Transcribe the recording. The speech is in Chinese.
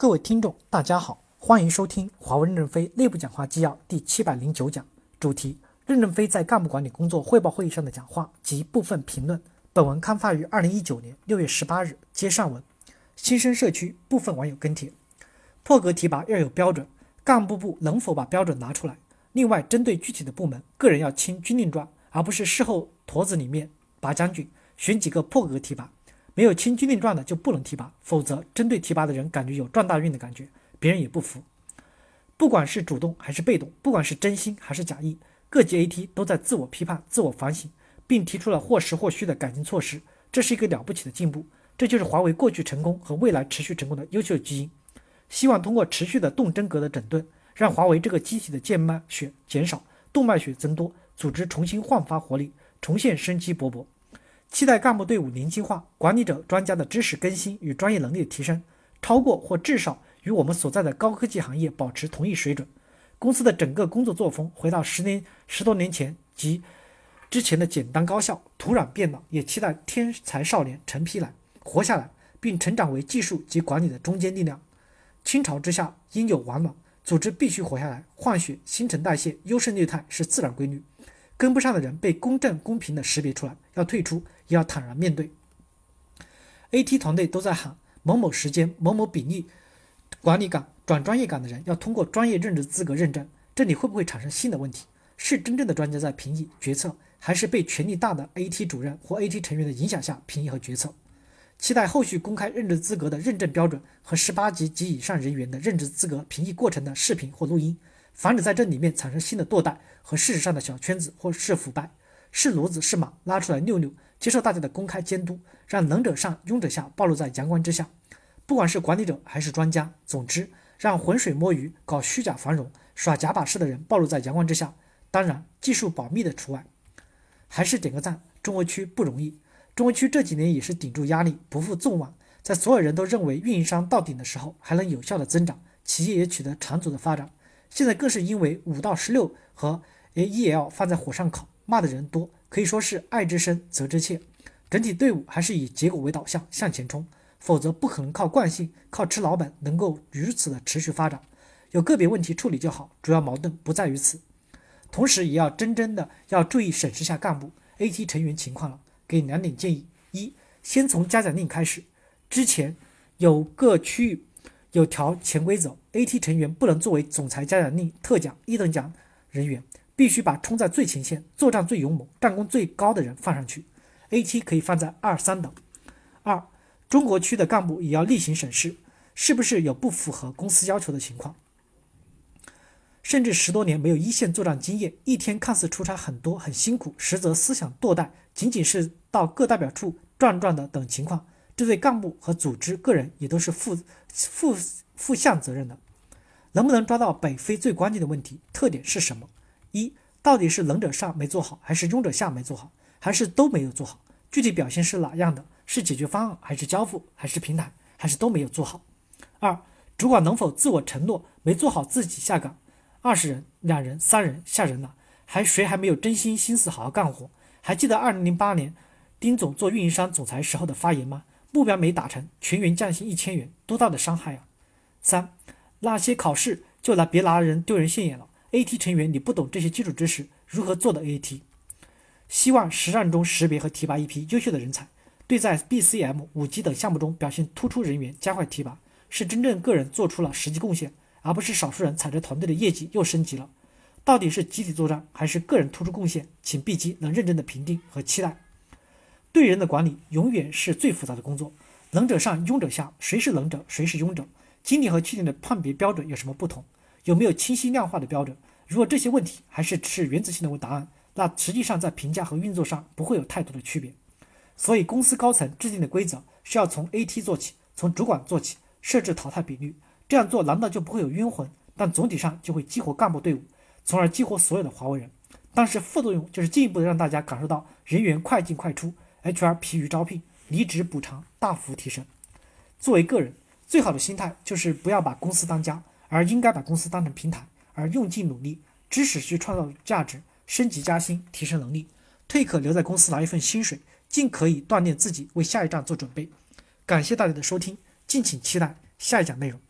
各位听众，大家好，欢迎收听华为任正非内部讲话纪要第七百零九讲，主题：任正非在干部管理工作汇报会议上的讲话及部分评论。本文刊发于二零一九年六月十八日。接上文，新生社区部分网友跟帖：破格提拔要有标准，干部部能否把标准拿出来？另外，针对具体的部门，个人要清军令状，而不是事后坨子里面拔将军，选几个破格提拔。没有清军令状的就不能提拔，否则针对提拔的人感觉有撞大运的感觉，别人也不服。不管是主动还是被动，不管是真心还是假意，各级 AT 都在自我批判、自我反省，并提出了或实或虚的改进措施，这是一个了不起的进步。这就是华为过去成功和未来持续成功的优秀基因。希望通过持续的动真格的整顿，让华为这个机体的静脉血减少，动脉血增多，组织重新焕发活力，重现生机勃勃。期待干部队伍年轻化，管理者专家的知识更新与专业能力的提升，超过或至少与我们所在的高科技行业保持同一水准。公司的整个工作作风回到十年十多年前及之前的简单高效。土壤变了，也期待天才少年成批来，活下来，并成长为技术及管理的中坚力量。倾巢之下应有完卵，组织必须活下来。换血、新陈代谢、优胜劣汰是自然规律。跟不上的人被公正公平的识别出来，要退出，也要坦然面对。AT 团队都在喊某某时间某某比例管理岗转专业岗的人要通过专业任职资格认证，这里会不会产生新的问题？是真正的专家在评议决策，还是被权力大的 AT 主任或 AT 成员的影响下评议和决策？期待后续公开任职资格的认证标准和十八级及以上人员的任职资格评议过程的视频或录音。防止在这里面产生新的堕代和事实上的小圈子，或是腐败，是骡子是马拉出来遛遛，接受大家的公开监督，让能者上庸者下暴露在阳光之下。不管是管理者还是专家，总之让浑水摸鱼、搞虚假繁荣、耍假把式的人暴露在阳光之下。当然，技术保密的除外。还是点个赞，中国区不容易。中国区这几年也是顶住压力，不负众望，在所有人都认为运营商到顶的时候，还能有效的增长，企业也取得长足的发展。现在更是因为五到十六和 AEL 放在火上烤，骂的人多，可以说是爱之深责之切。整体队伍还是以结果为导向向前冲，否则不可能靠惯性、靠吃老本能够如此的持续发展。有个别问题处理就好，主要矛盾不在于此。同时也要真真的要注意审视下干部 AT 成员情况了，给两点建议：一，先从嘉奖令开始，之前有各区域。有条潜规则，AT 成员不能作为总裁嘉奖令特奖一等奖人员，必须把冲在最前线、作战最勇猛、战功最高的人放上去，AT 可以放在二三等。二，中国区的干部也要例行审视，是不是有不符合公司要求的情况，甚至十多年没有一线作战经验，一天看似出差很多很辛苦，实则思想堕怠，仅仅是到各代表处转转的等情况。这对干部和组织、个人也都是负负负向责任的。能不能抓到北非最关键的问题特点是什么？一，到底是能者上没做好，还是庸者下没做好，还是都没有做好？具体表现是哪样的？是解决方案，还是交付，还是平台，还是都没有做好？二，主管能否自我承诺没做好自己下岗？二十人、两人、三人下人了，还谁还没有真心心思好好干活？还记得二零零八年丁总做运营商总裁时候的发言吗？目标没达成，全员降薪一千元，多大的伤害啊！三，那些考试就拿别拿人丢人现眼了。AT 成员，你不懂这些基础知识，如何做的 AT？希望实战中识别和提拔一批优秀的人才，对在 BCM、五 G 等项目中表现突出人员加快提拔，是真正个人做出了实际贡献，而不是少数人踩着团队的业绩又升级了。到底是集体作战还是个人突出贡献？请 B 级能认真的评定和期待。对人的管理永远是最复杂的工作，能者上，庸者下，谁是能者，谁是庸者？经理和去年的判别标准有什么不同？有没有清晰量化的标准？如果这些问题还是持原则性的问答案，那实际上在评价和运作上不会有太多的区别。所以，公司高层制定的规则是要从 AT 做起，从主管做起，设置淘汰比率。这样做难道就不会有冤魂？但总体上就会激活干部队伍，从而激活所有的华为人。但是副作用就是进一步的让大家感受到人员快进快出。HR 疲于招聘，离职补偿大幅提升。作为个人，最好的心态就是不要把公司当家，而应该把公司当成平台，而用尽努力，知识去创造价值，升级加薪，提升能力。退可留在公司拿一份薪水，尽可以锻炼自己，为下一站做准备。感谢大家的收听，敬请期待下一讲内容。